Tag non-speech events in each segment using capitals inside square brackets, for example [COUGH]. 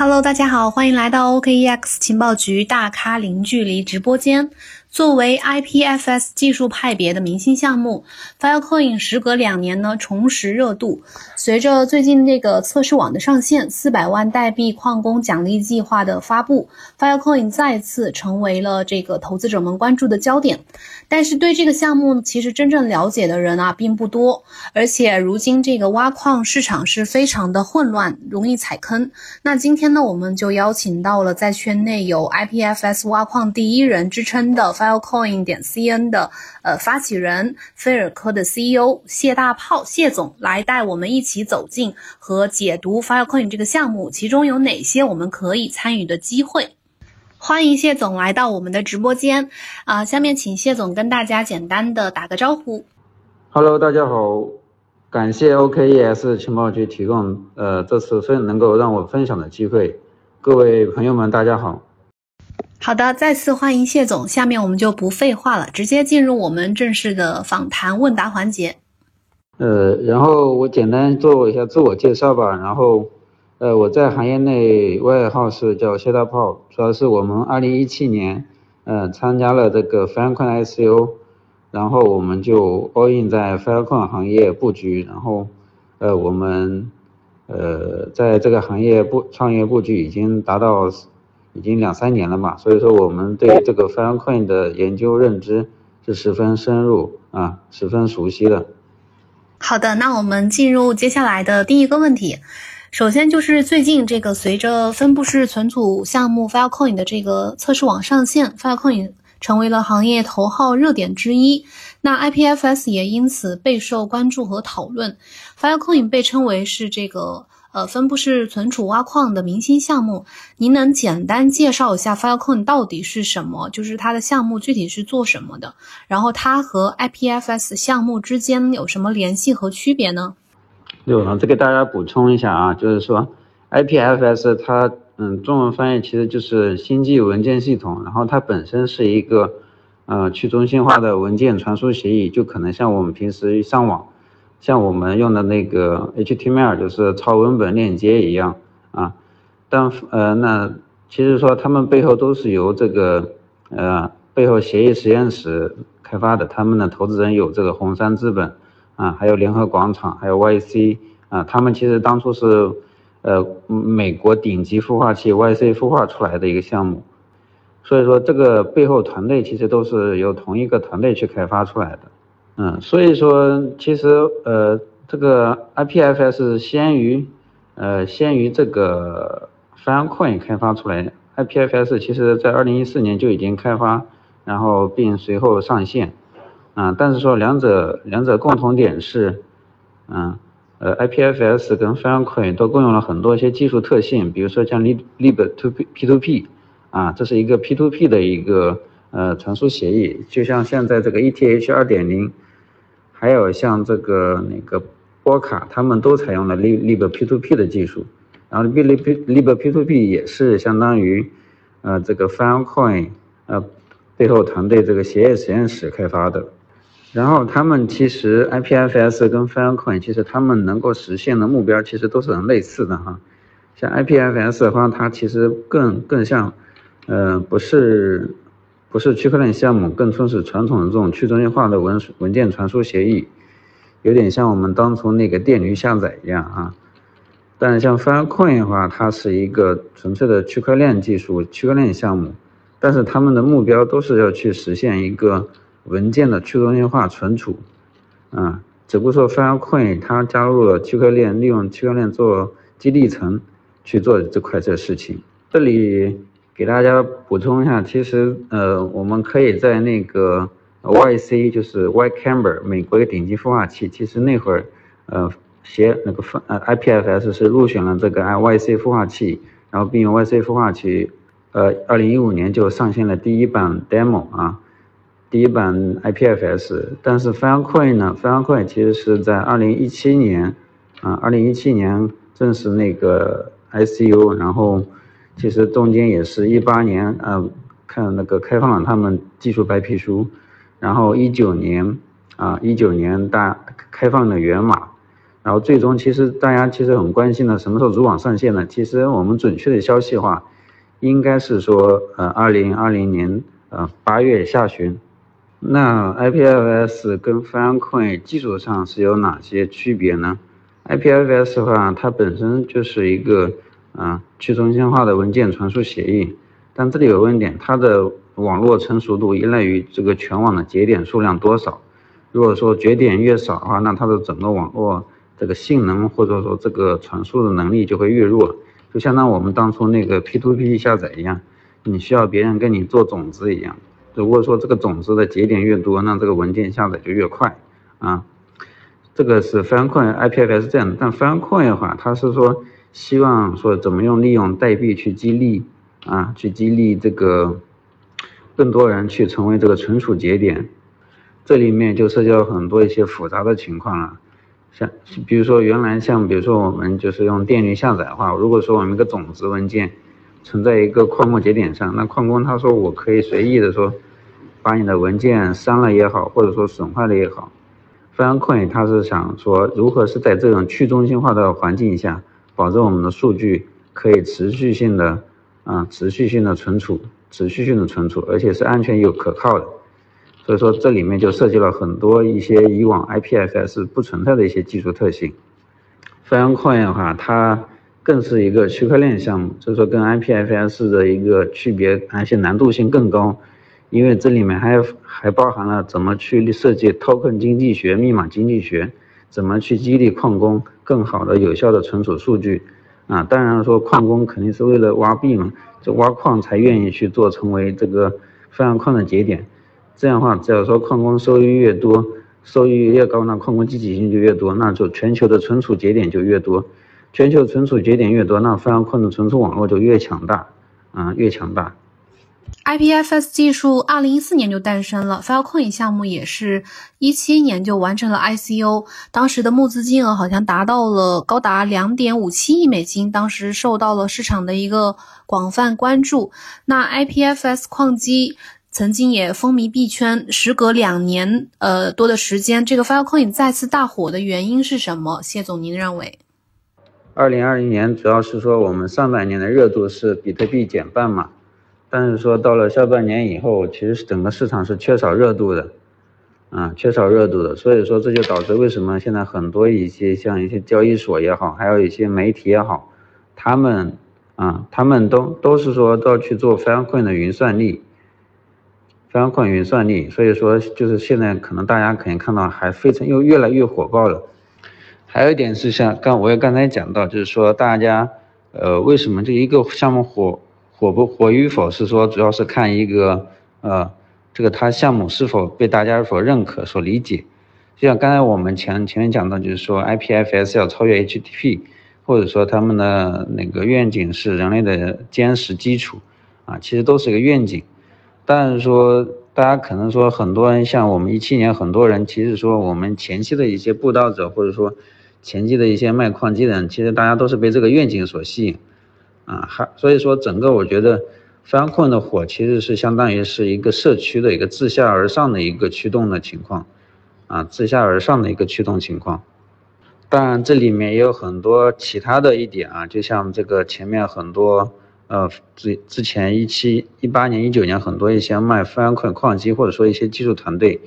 Hello，大家好，欢迎来到 OKEX 情报局大咖零距离直播间。作为 IPFS 技术派别的明星项目，Filecoin 时隔两年呢重拾热度。随着最近这个测试网的上线，四百万代币矿工奖励计划的发布，Filecoin 再次成为了这个投资者们关注的焦点。但是对这个项目其实真正了解的人啊并不多，而且如今这个挖矿市场是非常的混乱，容易踩坑。那今天呢，我们就邀请到了在圈内有 IPFS 挖矿第一人之称的。Filecoin 点 cn 的呃发起人菲尔科的 CEO 谢大炮谢总来带我们一起走进和解读 Filecoin 这个项目，其中有哪些我们可以参与的机会？欢迎谢总来到我们的直播间啊！下面请谢总跟大家简单的打个招呼。Hello，大家好，感谢 OKES 情报局提供呃这次分能够让我分享的机会，各位朋友们大家好。好的，再次欢迎谢总。下面我们就不废话了，直接进入我们正式的访谈问答环节。呃，然后我简单做一下自我介绍吧。然后，呃，我在行业内外号是叫谢大炮，主要是我们二零一七年，呃，参加了这个 Filecoin ICO，然后我们就 all in 在 Filecoin 行业布局。然后，呃，我们，呃，在这个行业布创业布局已经达到。已经两三年了嘛，所以说我们对这个 Filecoin 的研究认知是十分深入啊，十分熟悉的。好的，那我们进入接下来的第一个问题。首先就是最近这个随着分布式存储项目 Filecoin 的这个测试网上线，Filecoin 成为了行业头号热点之一。那 IPFS 也因此备受关注和讨论。Filecoin 被称为是这个。呃，分布式存储挖矿的明星项目，您能简单介绍一下 Filecoin 到底是什么？就是它的项目具体是做什么的？然后它和 IPFS 项目之间有什么联系和区别呢？有，再给大家补充一下啊，就是说 IPFS 它，嗯，中文翻译其实就是星际文件系统，然后它本身是一个，呃，去中心化的文件传输协议，就可能像我们平时上网。像我们用的那个 HTML 就是超文本链接一样啊，但呃那其实说他们背后都是由这个呃背后协议实验室开发的，他们的投资人有这个红杉资本啊，还有联合广场，还有 YC 啊，他们其实当初是呃美国顶级孵化器 YC 孵化出来的一个项目，所以说这个背后团队其实都是由同一个团队去开发出来的。嗯，所以说其实呃，这个 IPFS 先于呃先于这个 Filecoin 开发出来，IPFS 其实在二零一四年就已经开发，然后并随后上线，啊，但是说两者两者共同点是，嗯，呃 IPFS 跟 Filecoin 都共用了很多一些技术特性，比如说像 lib lib to P to P，啊，这是一个 P to P 的一个呃传输协议，就像现在这个 ETH 二点零。还有像这个那个波卡，他们都采用了 lib lib p2p 的技术，然后 lib lib p2p 也是相当于呃这个 Filecoin 呃背后团队这个协议实验室开发的，然后他们其实 IPFS 跟 Filecoin 其实他们能够实现的目标其实都是很类似的哈，像 IPFS 的话，它其实更更像呃不是。不是区块链项目，更像是传统的这种去中心化的文文件传输协议，有点像我们当初那个电驴下载一样啊。但是像 Filecoin 的话，它是一个纯粹的区块链技术、区块链项目，但是他们的目标都是要去实现一个文件的去中心化存储啊。只不过说 Filecoin 它加入了区块链，利用区块链做基地层去做这块这事情。这里。给大家补充一下，其实呃，我们可以在那个 YC，就是 Y Camber，美国一个顶级孵化器，其实那会儿呃，协那个分呃 IPFS 是入选了这个 YC 孵化器，然后并用 YC 孵化器，呃，二零一五年就上线了第一版 demo 啊，第一版 IPFS，但是 Filecoin 呢，Filecoin 其实是在二零一七年啊，二零一七年正式那个 ICU，然后。其实中间也是一八年，呃，看那个开放了他们技术白皮书，然后一九年，啊，一九年大开放的源码，然后最终其实大家其实很关心的什么时候主网上线呢？其实我们准确的消息的话，应该是说呃二零二零年呃八月下旬。那 IPFS 跟 Filecoin 技术上是有哪些区别呢？IPFS 的话，它本身就是一个啊去中心化的文件传输协议，但这里有问题，它的网络成熟度依赖于这个全网的节点数量多少。如果说节点越少的话，那它的整个网络这个性能或者说这个传输的能力就会越弱，就相当于我们当初那个 P2P 下载一样，你需要别人跟你做种子一样。如果说这个种子的节点越多，那这个文件下载就越快啊。这个是 Filecoin IPFS 这样的，但 Filecoin 的话，它是说希望说怎么用利用代币去激励啊，去激励这个更多人去成为这个存储节点。这里面就涉及到很多一些复杂的情况了，像比如说原来像比如说我们就是用电力下载的话，如果说我们一个种子文件存在一个矿工节点上，那矿工他说我可以随意的说把你的文件删了也好，或者说损坏了也好，Filecoin 他是想说如何是在这种去中心化的环境下，保证我们的数据可以持续性的啊持续性的存储，持续性的存储，而且是安全又可靠的。所以说这里面就涉及了很多一些以往 IPFS 不存在的一些技术特性。Filecoin 的话，它更是一个区块链项目，所以说跟 IPFS 的一个区别，而且难度性更高，因为这里面还还包含了怎么去设计 Token 经济学、密码经济学，怎么去激励矿工更好的、有效的存储数据。啊，当然说矿工肯定是为了挖币嘛，就挖矿才愿意去做成为这个 Filecoin 的节点。这样的话，只要说矿工收益越多，收益越高，那矿工积极性就越多，那就全球的存储节点就越多，全球存储节点越多，那 Filecoin 的存储网络就越强大，啊，越强大。IPFS 技术二零一四年就诞生了，Filecoin 项目也是一七年就完成了 ICO，当时的募资金额好像达到了高达两点五七亿美金，当时受到了市场的一个广泛关注。那 IPFS 矿机。曾经也风靡币圈，时隔两年呃多的时间，这个 Filecoin 再次大火的原因是什么？谢总，您认为？二零二零年主要是说我们上半年的热度是比特币减半嘛，但是说到了下半年以后，其实整个市场是缺少热度的，啊，缺少热度的，所以说这就导致为什么现在很多一些像一些交易所也好，还有一些媒体也好，他们啊，他们都都是说都要去做非常快的云算力。非常宽云算力，所以说就是现在可能大家可以看到还非常又越来越火爆了。还有一点是像刚我也刚才讲到，就是说大家呃为什么这一个项目火火不火与否是说主要是看一个呃这个它项目是否被大家所认可所理解。就像刚才我们前前面讲到，就是说 IPFS 要超越 HTTP，或者说他们的那个愿景是人类的坚实基础啊，其实都是一个愿景。但是说，大家可能说很多人像我们一七年很多人，其实说我们前期的一些布道者，或者说前期的一些卖矿机的人，其实大家都是被这个愿景所吸引，啊，还所以说整个我觉得 Filecoin 的火其实是相当于是一个社区的一个自下而上的一个驱动的情况，啊，自下而上的一个驱动情况。当然这里面也有很多其他的一点啊，就像这个前面很多。呃，之之前一七一八年、一九年，很多一些卖 Filecoin 矿机或者说一些技术团队，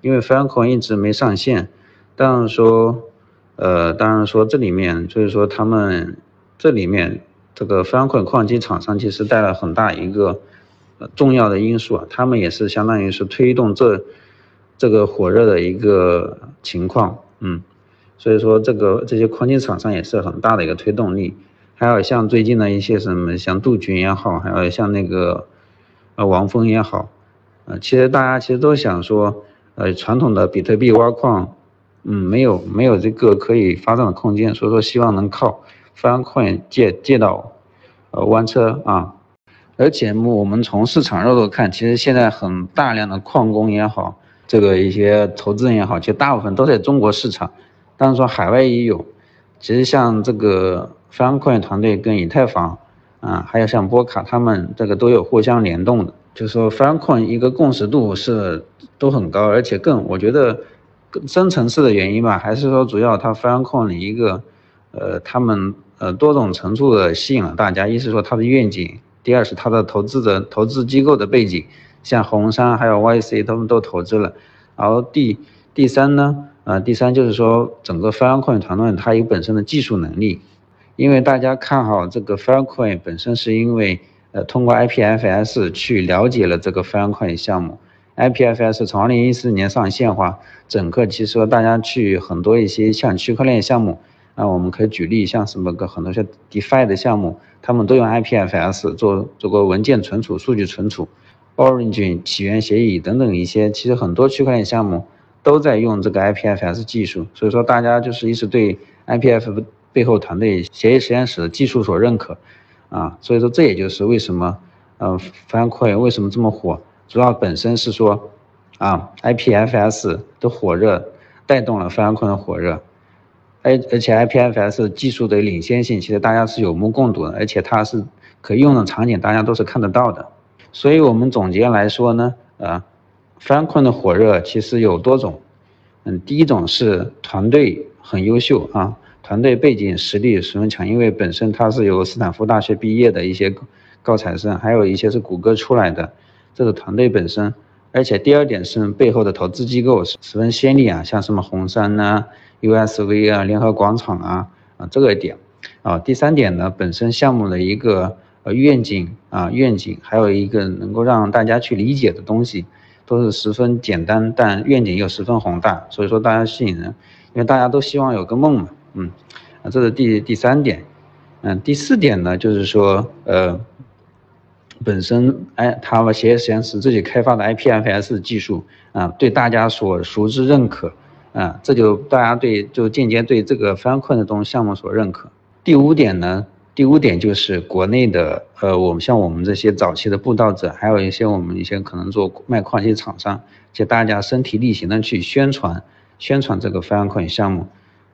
因为 Filecoin 一直没上线，当然说，呃，当然说这里面就是说他们这里面这个 Filecoin 矿机厂商其实带来很大一个呃重要的因素啊，他们也是相当于是推动这这个火热的一个情况，嗯，所以说这个这些矿机厂商也是很大的一个推动力。还有像最近的一些什么，像杜鹃也好，还有像那个呃王峰也好，呃，其实大家其实都想说，呃，传统的比特币挖矿，嗯，没有没有这个可以发展的空间，所以说希望能靠 Filecoin 借借到呃弯车啊。而且我们从市场热度看，其实现在很大量的矿工也好，这个一些投资人也好，其实大部分都在中国市场，当然说海外也有。其实像这个。方块团队跟以太坊，啊，还有像波卡，他们这个都有互相联动的，就是说方块一个共识度是都很高，而且更我觉得更深层次的原因吧，还是说主要它 Filecoin 的一个呃他们呃多种程度的吸引了大家，一是说它的愿景，第二是它的投资者投资机构的背景，像红杉还有 YC 他们都投资了，然后第第三呢，呃第三就是说整个 Filecoin 团队它有本身的技术能力，因为大家看好这个 Filecoin 本身是因为呃通过 IPFS 去了解了这个 Filecoin 项目。IPFS 从二零一四年上线化，整个其实大家去很多一些像区块链项目啊，我们可以举例像什么个很多像 DeFi 的项目，他们都用 IPFS 做做过文件存储、数据存储，Origin 起源协议等等一些，其实很多区块链项目都在用这个 IPFS 技术，所以说大家就是一直对 IPF 背后团队协议实验室的技术所认可啊，所以说这也就是为什么呃 Filecoin 为什么这么火。主要本身是说，啊，IPFS 的火热带动了 Filecoin 的火热，而而且 IPFS 技术的领先性，其实大家是有目共睹的，而且它是可用的场景，大家都是看得到的。所以我们总结来说呢，啊，Filecoin 的火热其实有多种，嗯，第一种是团队很优秀啊，团队背景实力十分强，因为本身它是由斯坦福大学毕业的一些高材生，还有一些是谷歌出来的。这个团队本身，而且第二点是背后的投资机构十分先例啊，像什么红杉呐、USV 啊、联合广场啊啊这个点啊。第三点呢，本身项目的一个呃愿景啊愿景，还有一个能够让大家去理解的东西，都是十分简单，但愿景又十分宏大，所以说大家吸引人，因为大家都希望有个梦嘛，嗯啊这是第第三点，嗯第四点呢就是说呃。本身，哎，他们协议实验室自己开发的 IPFS 技术啊，对大家所熟知认可，啊，这就大家对就间接对这个 Filecoin 的这种项目所认可。第五点呢，第五点就是国内的，呃，我们像我们这些早期的布道者，还有一些我们一些可能做卖矿机厂商，就大家身体力行的去宣传宣传这个 Filecoin 项目，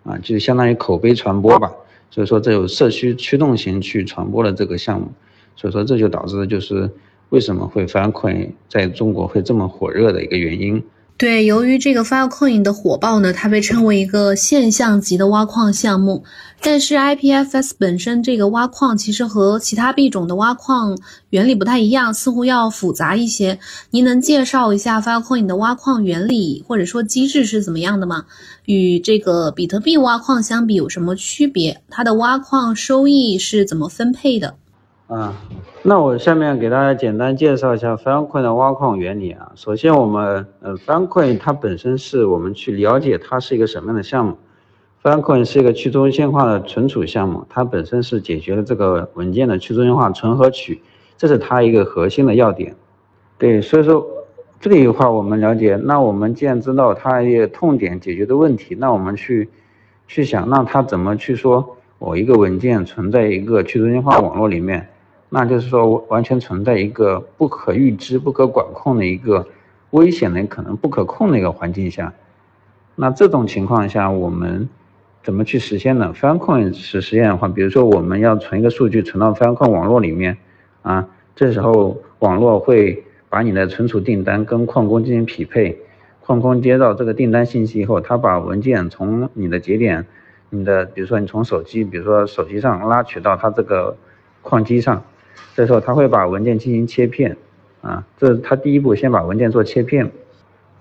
啊，就相当于口碑传播吧。所以说，这有社区驱动型去传播的这个项目。所以说，这就导致就是为什么会 Filecoin 在中国会这么火热的一个原因。对，由于这个 Filecoin 的火爆呢，它被称为一个现象级的挖矿项目。但是 IPFS 本身这个挖矿其实和其他币种的挖矿原理不太一样，似乎要复杂一些。您能介绍一下 Filecoin 的挖矿原理或者说机制是怎么样的吗？与这个比特币挖矿相比有什么区别？它的挖矿收益是怎么分配的？啊，那我下面给大家简单介绍一下 Filecoin 的挖矿原理啊。首先，我们呃，Filecoin 它本身是我们去了解它是一个什么样的项目。Filecoin 是一个去中心化的存储项目，它本身是解决了这个文件的去中心化存和取，这是它一个核心的要点。对，所以说这里的话我们了解，那我们既然知道它一个痛点解决的问题，那我们去去想，那它怎么去说我一个文件存在一个去中心化网络里面？那就是说，完全存在一个不可预知、不可管控的一个危险的、可能不可控的一个环境下。那这种情况下，我们怎么去实现呢分矿实实现的话，比如说我们要存一个数据存到分矿网络里面啊，这时候网络会把你的存储订单跟矿工进行匹配，矿工接到这个订单信息以后，他把文件从你的节点、你的比如说你从手机，比如说手机上拉取到他这个矿机上。这时候他会把文件进行切片，啊，这是他第一步，先把文件做切片，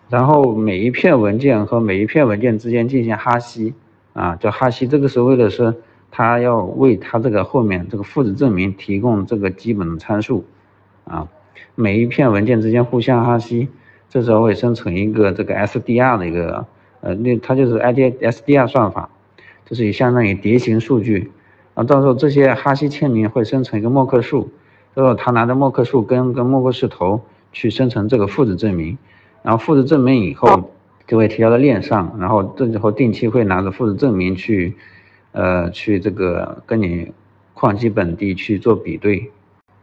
然后每一片文件和每一片文件之间进行哈希，啊，叫哈希，这个是为了是他要为他这个后面这个父子证明提供这个基本的参数，啊，每一片文件之间互相哈希，这时候会生成一个这个 SDR 的一个，呃，那它就是 ID SDR 算法，就是相当于叠形数据。啊，到时候这些哈希签名会生成一个默克数，之后他拿着默克数跟跟默克数头去生成这个复制证明，然后复制证明以后就会提交到链上，然后这时候定期会拿着复制证明去，呃，去这个跟你矿机本地去做比对。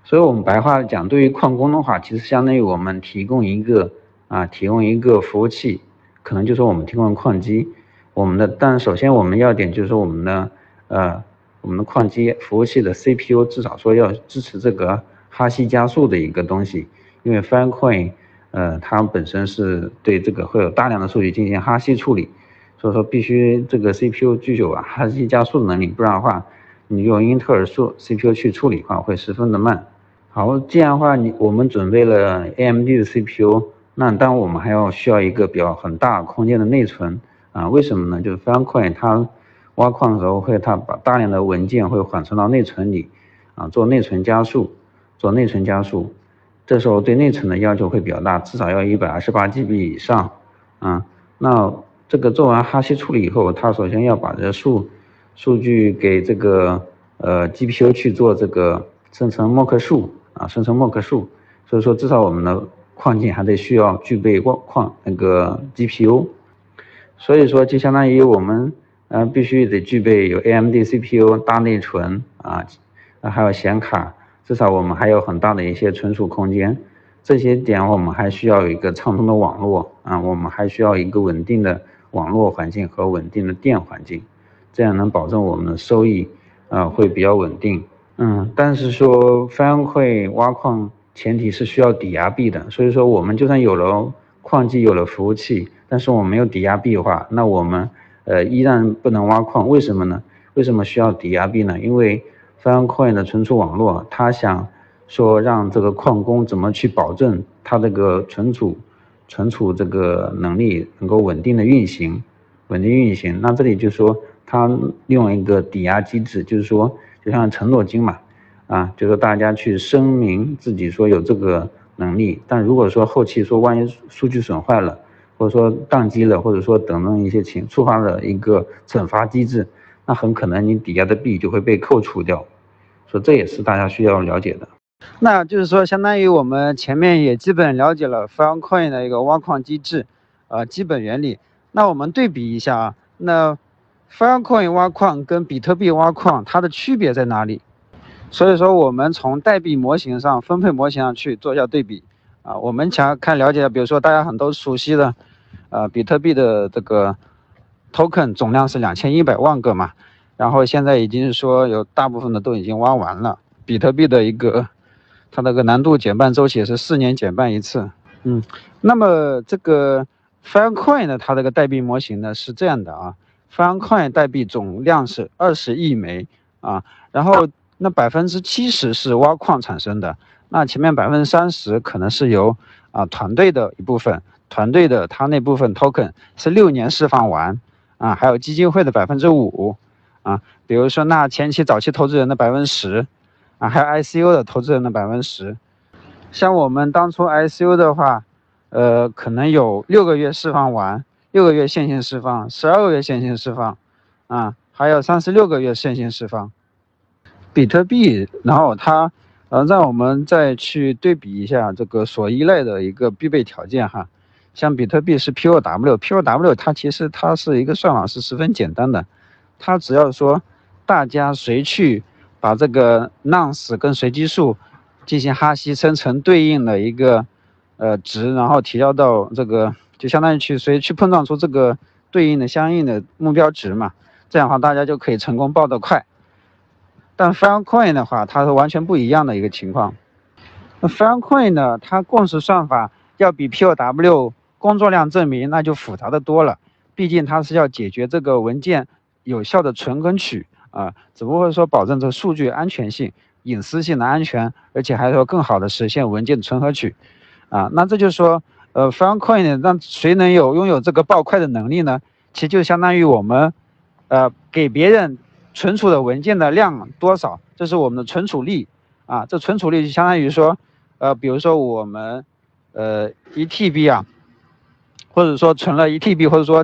所以我们白话讲，对于矿工的话，其实相当于我们提供一个啊，提供一个服务器，可能就是我们提供矿机，我们的，但首先我们要点就是说我们的呃。我们的矿机服务器的 CPU 至少说要支持这个哈希加速的一个东西，因为 Filecoin，呃，它本身是对这个会有大量的数据进行哈希处理，所以说必须这个 CPU 具有啊哈希加速的能力，不然的话，你用英特尔数 CPU 去处理的话会十分的慢。好，这样的话你我们准备了 AMD 的 CPU，那当我们还要需要一个比较很大空间的内存啊，为什么呢？就是 Filecoin 它挖矿的时候会它把大量的文件会缓存到内存里啊，做内存加速，做内存加速。这时候对内存的要求会比较大，至少要一百二十八 GB 以上，啊，那这个做完哈希处理以后，它首先要把这数数据给这个呃 GPU 去做这个生成默克数啊，生成默克数，所以说至少我们的矿井还得需要具备矿矿那个 GPU，所以说就相当于我们呃必须得具备有 AMD CPU 大内存啊，还有显卡。至少我们还有很大的一些存储空间，这些点我们还需要有一个畅通的网络啊，我们还需要一个稳定的网络环境和稳定的电环境，这样能保证我们的收益啊会比较稳定。嗯，但是说翻会挖矿前提是需要抵押币的，所以说我们就算有了矿机有了服务器，但是我们没有抵押币的话，那我们呃依然不能挖矿。为什么呢？为什么需要抵押币呢？因为 Filecoin 的存储网络，他想说让这个矿工怎么去保证他这个存储存储这个能力能够稳定的运行，稳定运行。那这里就说他用一个抵押机制，就是说就像承诺金嘛，啊，就是大家去声明自己说有这个能力，但如果说后期说万一数据损坏了，或者说宕机了，或者说等等一些情触发了一个惩罚机制，那很可能你抵押的币就会被扣除掉。所以这也是大家需要了解的。那就是说，相当于我们前面也基本了解了 Filecoin 的一个挖矿机制，呃，基本原理。那我们对比一下啊，那 Filecoin 挖矿跟比特币挖矿它的区别在哪里？所以说，我们从代币模型上、分配模型上去做一下对比啊。我们想要看了解，比如说大家很多熟悉的，呃，比特币的这个 token 总量是两千一百万个嘛。然后现在已经说有大部分的都已经挖完了。比特币的一个，它那个难度减半周期是四年减半一次。嗯，那么这个 Fincoin 呢，它这个代币模型呢是这样的啊，Fincoin 代币总量是二十亿枚啊，然后那百分之七十是挖矿产生的，那前面百分之三十可能是由啊团队的一部分，团队的他那部分 token 是六年释放完啊，还有基金会的百分之五。啊，比如说那前期早期投资人的百分之十，啊，还有 ICO 的投资人的百分之十，像我们当初 ICO 的话，呃，可能有六个月释放完，六个月线性释放，十二个月线性释放，啊，还有三十六个月线性释放。比特币，然后它，呃，让我们再去对比一下这个所依赖的一个必备条件哈，像比特币是 POW，POW 它其实它是一个算法是十分简单的。它只要说，大家谁去把这个 nonce 跟随机数进行哈希生成对应的一个呃值，然后提交到这个，就相当于去谁去碰撞出这个对应的相应的目标值嘛，这样的话大家就可以成功报得快。但 Filecoin 的话，它是完全不一样的一个情况。那 Filecoin 呢，它共识算法要比 POW 工作量证明那就复杂的多了，毕竟它是要解决这个文件。有效的存跟取啊，只不过说保证这数据安全性、隐私性的安全，而且还说更好的实现文件存和取，啊，那这就是说，呃，Filecoin 让谁能有拥有这个报快的能力呢？其实就相当于我们，呃，给别人存储的文件的量多少，这是我们的存储力啊，这存储力就相当于说，呃，比如说我们，呃，一 TB 啊，或者说存了一 TB，或者说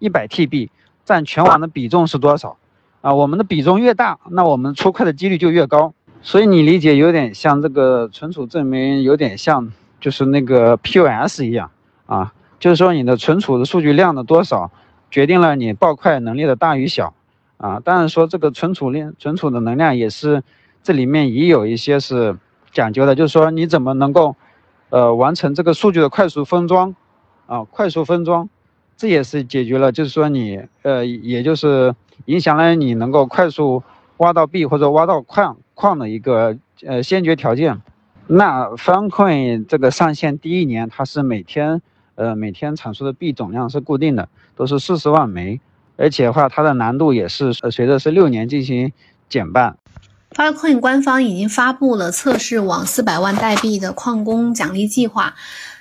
一百 TB。占全网的比重是多少？啊，我们的比重越大，那我们出快的几率就越高。所以你理解有点像这个存储证明，有点像就是那个 POS 一样啊，就是说你的存储的数据量的多少，决定了你报快能力的大与小啊。当然说这个存储量、存储的能量也是这里面也有一些是讲究的，就是说你怎么能够呃完成这个数据的快速分装啊，快速分装。这也是解决了，就是说你，呃，也就是影响了你能够快速挖到币或者挖到矿矿的一个呃先决条件。那 Funcoin 这个上线第一年，它是每天呃每天产出的币总量是固定的，都是四十万枚，而且的话它的难度也是随着是六年进行减半。Filecoin 官方已经发布了测试网四百万代币的矿工奖励计划。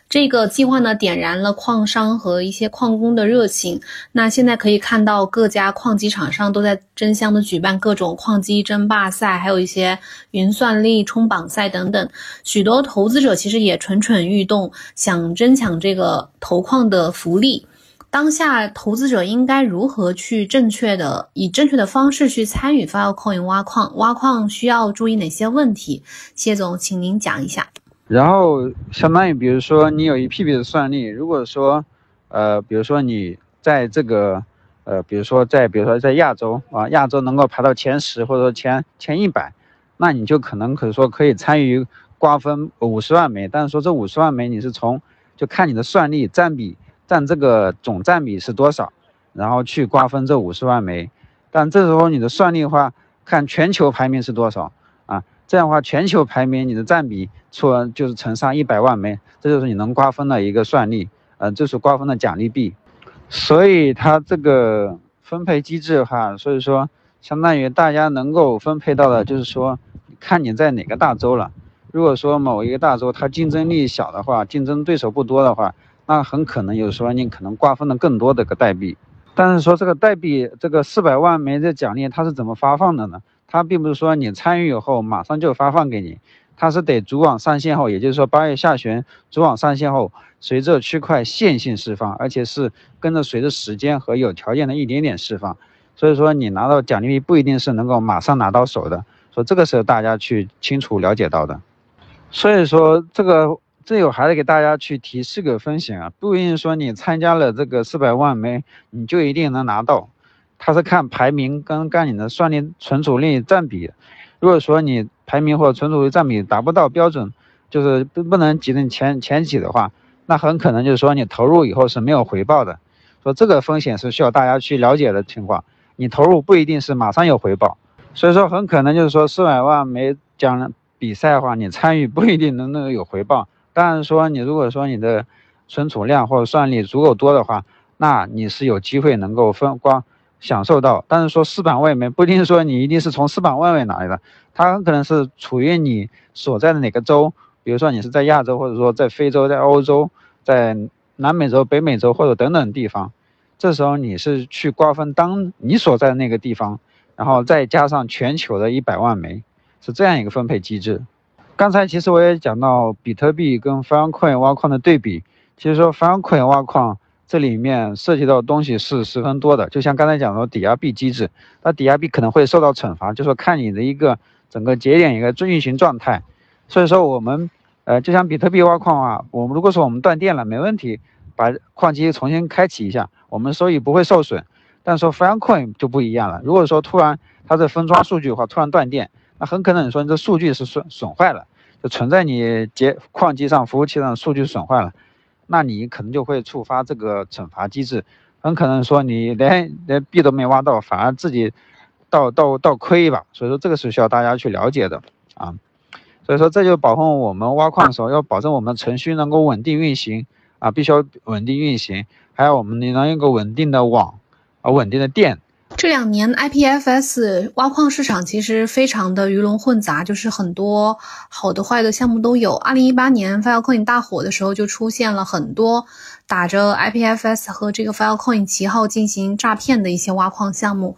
这个计划呢，点燃了矿商和一些矿工的热情。那现在可以看到，各家矿机厂商都在争相的举办各种矿机争霸赛，还有一些云算力冲榜赛等等。许多投资者其实也蠢蠢欲动，想争抢这个投矿的福利。当下投资者应该如何去正确的以正确的方式去参与 Filecoin 挖矿？挖矿需要注意哪些问题？谢总，请您讲一下。然后相当于，比如说你有一批笔的算力，如果说，呃，比如说你在这个，呃，比如说在，比如说在亚洲啊，亚洲能够排到前十或者说前前一百，那你就可能可以说可以参与瓜分五十万枚。但是说这五十万枚你是从就看你的算力占比占这个总占比是多少，然后去瓜分这五十万枚。但这时候你的算力的话，看全球排名是多少啊。这样的话，全球排名你的占比除就是乘上一百万枚，这就是你能瓜分的一个算力，呃，这是瓜分的奖励币。所以它这个分配机制的话，所以说相当于大家能够分配到的，就是说看你在哪个大洲了。如果说某一个大洲它竞争力小的话，竞争对手不多的话，那很可能有时候你可能瓜分了更多的个代币。但是说这个代币这个四百万枚的奖励它是怎么发放的呢？它并不是说你参与以后马上就发放给你，它是得主网上线后，也就是说八月下旬主网上线后，随着区块线性释放，而且是跟着随着时间和有条件的一点点释放，所以说你拿到奖励币不一定是能够马上拿到手的，说这个是大家去清楚了解到的，所以说这个这有还得给大家去提示个风险啊，不一定说你参加了这个四百万枚你就一定能拿到。它是看排名跟干你的算力存储力占比，如果说你排名或存储率占比达不到标准，就是不不能挤进前前几的话，那很可能就是说你投入以后是没有回报的。说这个风险是需要大家去了解的情况，你投入不一定是马上有回报，所以说很可能就是说四百万枚奖比赛的话，你参与不一定能能有回报。但是说你如果说你的存储量或者算力足够多的话，那你是有机会能够分光。享受到，但是说四百万枚不一定说你一定是从四百万枚拿来的，它很可能是处于你所在的哪个州，比如说你是在亚洲，或者说在非洲、在欧洲、在南美洲、北美洲或者等等地方，这时候你是去瓜分当你所在的那个地方，然后再加上全球的一百万枚，是这样一个分配机制。刚才其实我也讲到比特币跟 Falcon 挖矿的对比，其实说 Falcon 挖矿。这里面涉及到的东西是十分多的，就像刚才讲的抵押币机制，那抵押币可能会受到惩罚，就说看你的一个整个节点一个运行状态。所以说我们，呃，就像比特币挖矿啊，我们如果说我们断电了，没问题，把矿机重新开启一下，我们收益不会受损。但说 Falcon 就不一样了，如果说突然它的分装数据的话，突然断电，那很可能你说你这数据是损损坏了，就存在你节矿机上服务器上数据损坏了。那你可能就会触发这个惩罚机制，很可能说你连连币都没挖到，反而自己倒倒倒亏一把。所以说这个是需要大家去了解的啊。所以说这就保护我们挖矿的时候要保证我们程序能够稳定运行啊，必须要稳定运行，还有我们你能有个稳定的网啊，稳定的电。这两年 IPFS 挖矿市场其实非常的鱼龙混杂，就是很多好的坏的项目都有。二零一八年 Filecoin 大火的时候，就出现了很多打着 IPFS 和这个 Filecoin 旗号进行诈骗的一些挖矿项目，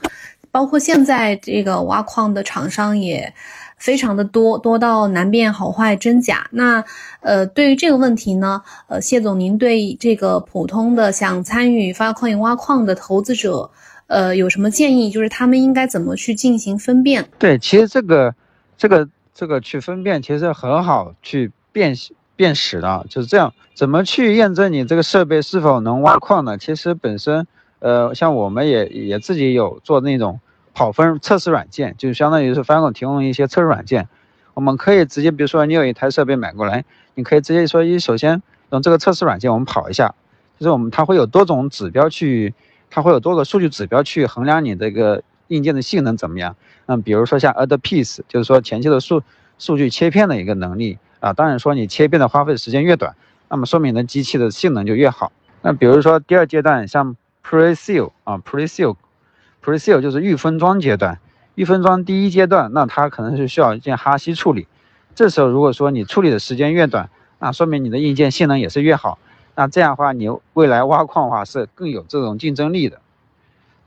包括现在这个挖矿的厂商也非常的多，多到难辨好坏真假。那呃，对于这个问题呢，呃，谢总，您对这个普通的想参与 Filecoin 挖矿的投资者？呃，有什么建议？就是他们应该怎么去进行分辨？对，其实这个、这个、这个去分辨，其实很好去辨辨识的，就是这样。怎么去验证你这个设备是否能挖矿呢？其实本身，呃，像我们也也自己有做那种跑分测试软件，就相当于是翻工提供一些测试软件。我们可以直接，比如说你有一台设备买过来，你可以直接说，一首先用这个测试软件我们跑一下，就是我们它会有多种指标去。它会有多个数据指标去衡量你这个硬件的性能怎么样？嗯，比如说像 add piece，就是说前期的数数据切片的一个能力啊。当然说你切片的花费时间越短，那么说明你的机器的性能就越好。那比如说第二阶段像 Pre-Seal 啊，Pre-Seal，Pre-Seal 就是预封装阶段。预封装第一阶段，那它可能是需要一件哈希处理。这时候如果说你处理的时间越短，那说明你的硬件性能也是越好。那这样的话，你未来挖矿的话是更有这种竞争力的。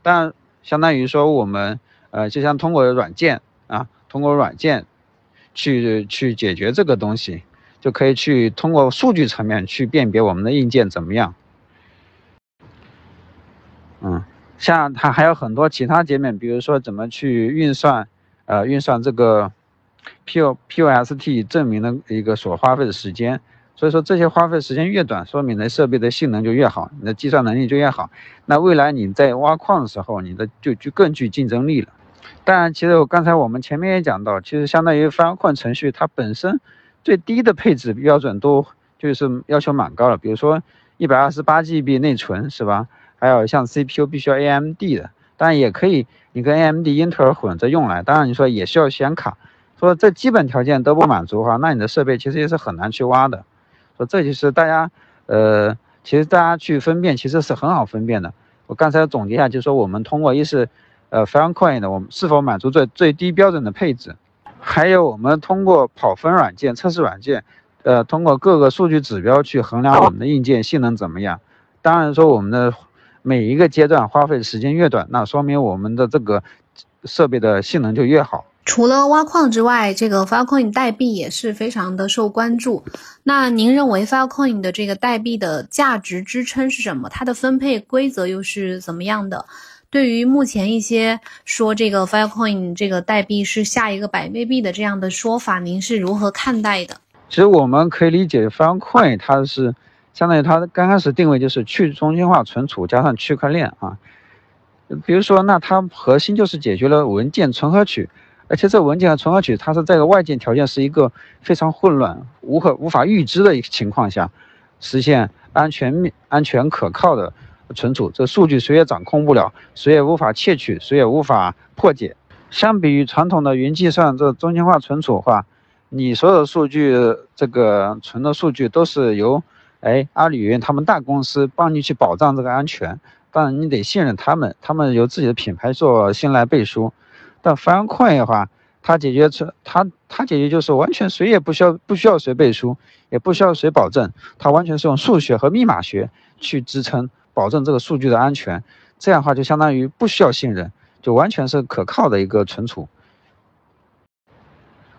但相当于说我们呃，就像通过软件啊，通过软件去去解决这个东西，就可以去通过数据层面去辨别我们的硬件怎么样。嗯。像它还有很多其他界面，比如说怎么去运算，呃，运算这个 P O P O S T 证明的一个所花费的时间。所以说这些花费时间越短，说明你的设备的性能就越好，你的计算能力就越好。那未来你在挖矿的时候，你的就就更具竞争力了。当然，其实我刚才我们前面也讲到，其实相当于发矿程序它本身最低的配置标准都就是要求蛮高了，比如说一百二十八 G B 内存是吧？还有像 CPU 必须要 AMD 的，当然也可以，你跟 AMD、英特尔混着用来。当然你说也需要显卡，说这基本条件都不满足的话，那你的设备其实也是很难去挖的。说这就是大家，呃，其实大家去分辨其实是很好分辨的。我刚才总结一下，就是说我们通过一是，呃，Filecoin 的我们是否满足最最低标准的配置，还有我们通过跑分软件、测试软件，呃，通过各个数据指标去衡量我们的硬件性能怎么样。当然说我们的。每一个阶段花费的时间越短，那说明我们的这个设备的性能就越好。除了挖矿之外，这个 Filecoin 代币也是非常的受关注。那您认为 Filecoin 的这个代币的价值支撑是什么？它的分配规则又是怎么样的？对于目前一些说这个 Filecoin 这个代币是下一个百倍币的这样的说法，您是如何看待的？其实我们可以理解，Filecoin 它是。相当于它刚开始定位就是去中心化存储加上区块链啊，比如说，那它核心就是解决了文件存和取，而且这文件和存合取它是在个外界条件是一个非常混乱、无可无法预知的一个情况下，实现安全、安全可靠的存储。这数据谁也掌控不了，谁也无法窃取，谁也无法破解。相比于传统的云计算，这中心化存储的话，你所有的数据，这个存的数据都是由哎，阿里云他们大公司帮你去保障这个安全，当然你得信任他们，他们有自己的品牌做信赖背书。但 Filecoin 的话，它解决出它它解决就是完全谁也不需要不需要谁背书，也不需要谁保证，它完全是用数学和密码学去支撑，保证这个数据的安全。这样的话就相当于不需要信任，就完全是可靠的一个存储。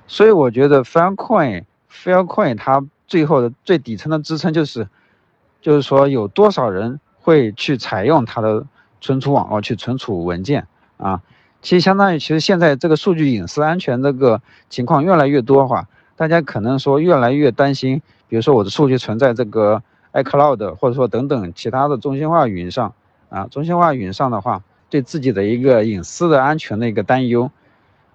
所以我觉得 Filecoin Filecoin 它。最后的最底层的支撑就是，就是说有多少人会去采用它的存储网络去存储文件啊？其实相当于，其实现在这个数据隐私安全这个情况越来越多的话，大家可能说越来越担心，比如说我的数据存在这个 iCloud 或者说等等其他的中心化云上啊，中心化云上的话，对自己的一个隐私的安全的一个担忧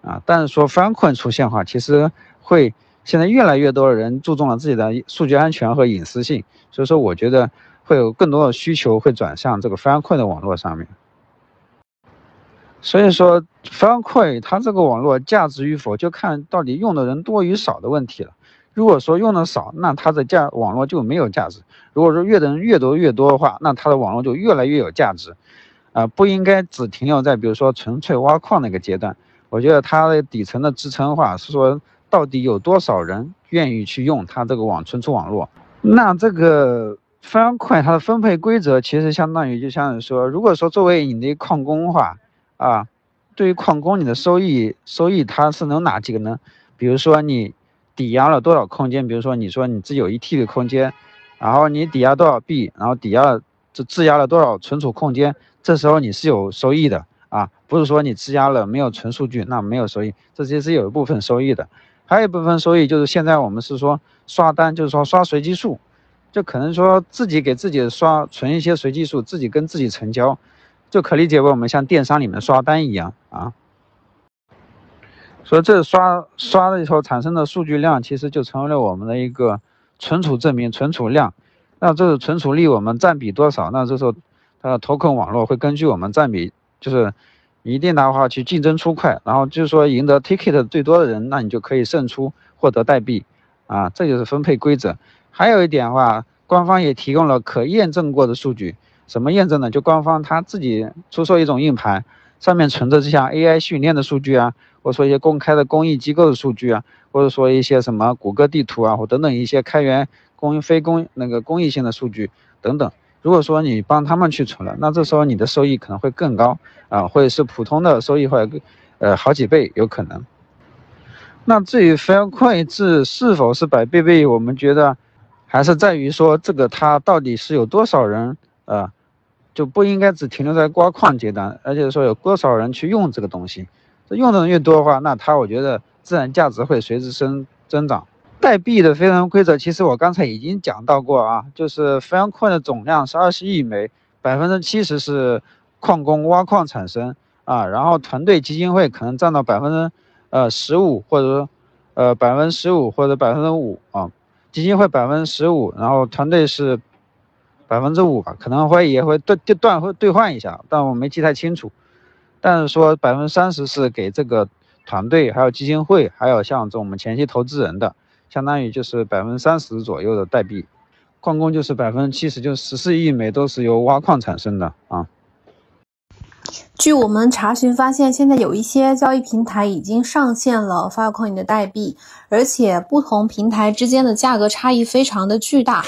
啊。但是说翻困出现的话，其实会。现在越来越多的人注重了自己的数据安全和隐私性，所以说我觉得会有更多的需求会转向这个翻困的网络上面。所以说 Filecoin 它这个网络价值与否，就看到底用的人多与少的问题了。如果说用的少，那它的价网络就没有价值；如果说越的人越多越多的话，那它的网络就越来越有价值。啊，不应该只停留在比如说纯粹挖矿那个阶段。我觉得它的底层的支撑的话是说。到底有多少人愿意去用它这个网存储网络？那这个非常快，它的分配规则其实相当于就像是说，如果说作为你的矿工的话，啊，对于矿工你的收益收益它是能哪几个呢？比如说你抵押了多少空间？比如说你说你自己有一 T 的空间，然后你抵押多少币，然后抵押了这质押了多少存储空间，这时候你是有收益的啊，不是说你质押了没有存数据那没有收益，这些是有一部分收益的。还有一部分收益就是现在我们是说刷单，就是说刷随机数，就可能说自己给自己刷存一些随机数，自己跟自己成交，就可理解为我们像电商里面刷单一样啊。所以这刷刷的时候产生的数据量，其实就成为了我们的一个存储证明、存储量。那这个存储率我们占比多少？那这时候它的 token 网络会根据我们占比，就是。一定的话去竞争出快，然后就是说赢得 ticket 最多的人，那你就可以胜出获得代币啊，这就是分配规则。还有一点的话，官方也提供了可验证过的数据。什么验证呢？就官方他自己出售一种硬盘，上面存着这项 AI 训练的数据啊，或者说一些公开的公益机构的数据啊，或者说一些什么谷歌地图啊，或等等一些开源公非公那个公益性的数据等等。如果说你帮他们去存了，那这时候你的收益可能会更高啊，或者是普通的收益会呃好几倍有可能。那至于 Filecoin 是是否是百倍倍，我们觉得还是在于说这个它到底是有多少人啊，就不应该只停留在挖矿阶段，而且说有多少人去用这个东西，这用的人越多的话，那它我觉得自然价值会随之增增长。代币的非常规则，其实我刚才已经讲到过啊，就是分层矿的总量是二十亿枚，百分之七十是矿工挖矿产生啊，然后团队基金会可能占到百分之。呃，十五或者说，呃，百分之十五或者百分之五啊，基金会百分之十五，然后团队是百分之五吧，可能会也会兑兑兑会兑换一下，但我没记太清楚。但是说百分之三十是给这个团队，还有基金会，还有像这我们前期投资人的，相当于就是百分之三十左右的代币，矿工就是百分之七十，就十四亿枚都是由挖矿产生的啊。据我们查询发现，现在有一些交易平台已经上线了 Filecoin 的代币，而且不同平台之间的价格差异非常的巨大。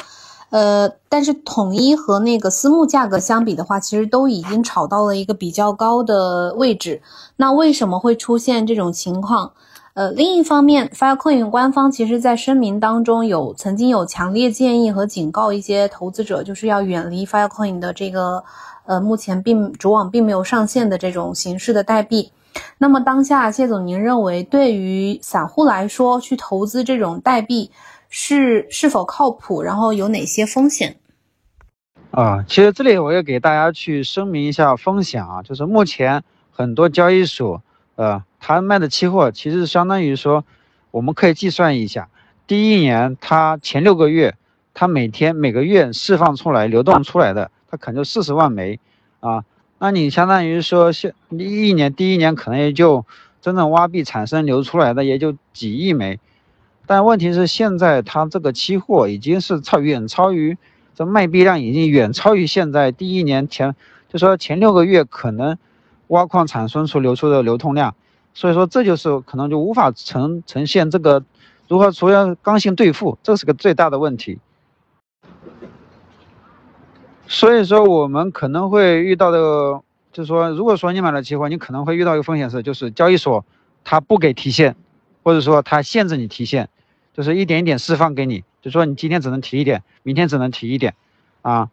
呃，但是统一和那个私募价格相比的话，其实都已经炒到了一个比较高的位置。那为什么会出现这种情况？呃，另一方面，Filecoin 官方其实在声明当中有曾经有强烈建议和警告一些投资者，就是要远离 Filecoin 的这个。呃，目前并主网并没有上线的这种形式的代币，那么当下谢总，您认为对于散户来说去投资这种代币是是否靠谱？然后有哪些风险？啊，其实这里我要给大家去声明一下风险啊，就是目前很多交易所，呃，他卖的期货其实相当于说，我们可以计算一下，第一年它前六个月，它每天每个月释放出来流动出来的。可能就四十万枚，啊，那你相当于说，现一年第一年可能也就真正挖币产生流出来的也就几亿枚，但问题是现在它这个期货已经是超远超于这卖币量已经远超于现在第一年前，就说前六个月可能挖矿产生出流出的流通量，所以说这就是可能就无法呈呈现这个如何出现刚性兑付，这是个最大的问题。所以说，我们可能会遇到的，就是说，如果说你买了期货，你可能会遇到一个风险是，就是交易所它不给提现，或者说它限制你提现，就是一点一点释放给你，就说你今天只能提一点，明天只能提一点，啊，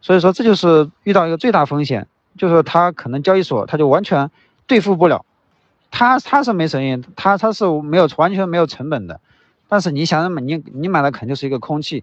所以说这就是遇到一个最大风险，就是它可能交易所它就完全兑付不了，它它是没声音，它它是没有完全没有成本的，但是你想买你你买的肯定是一个空气。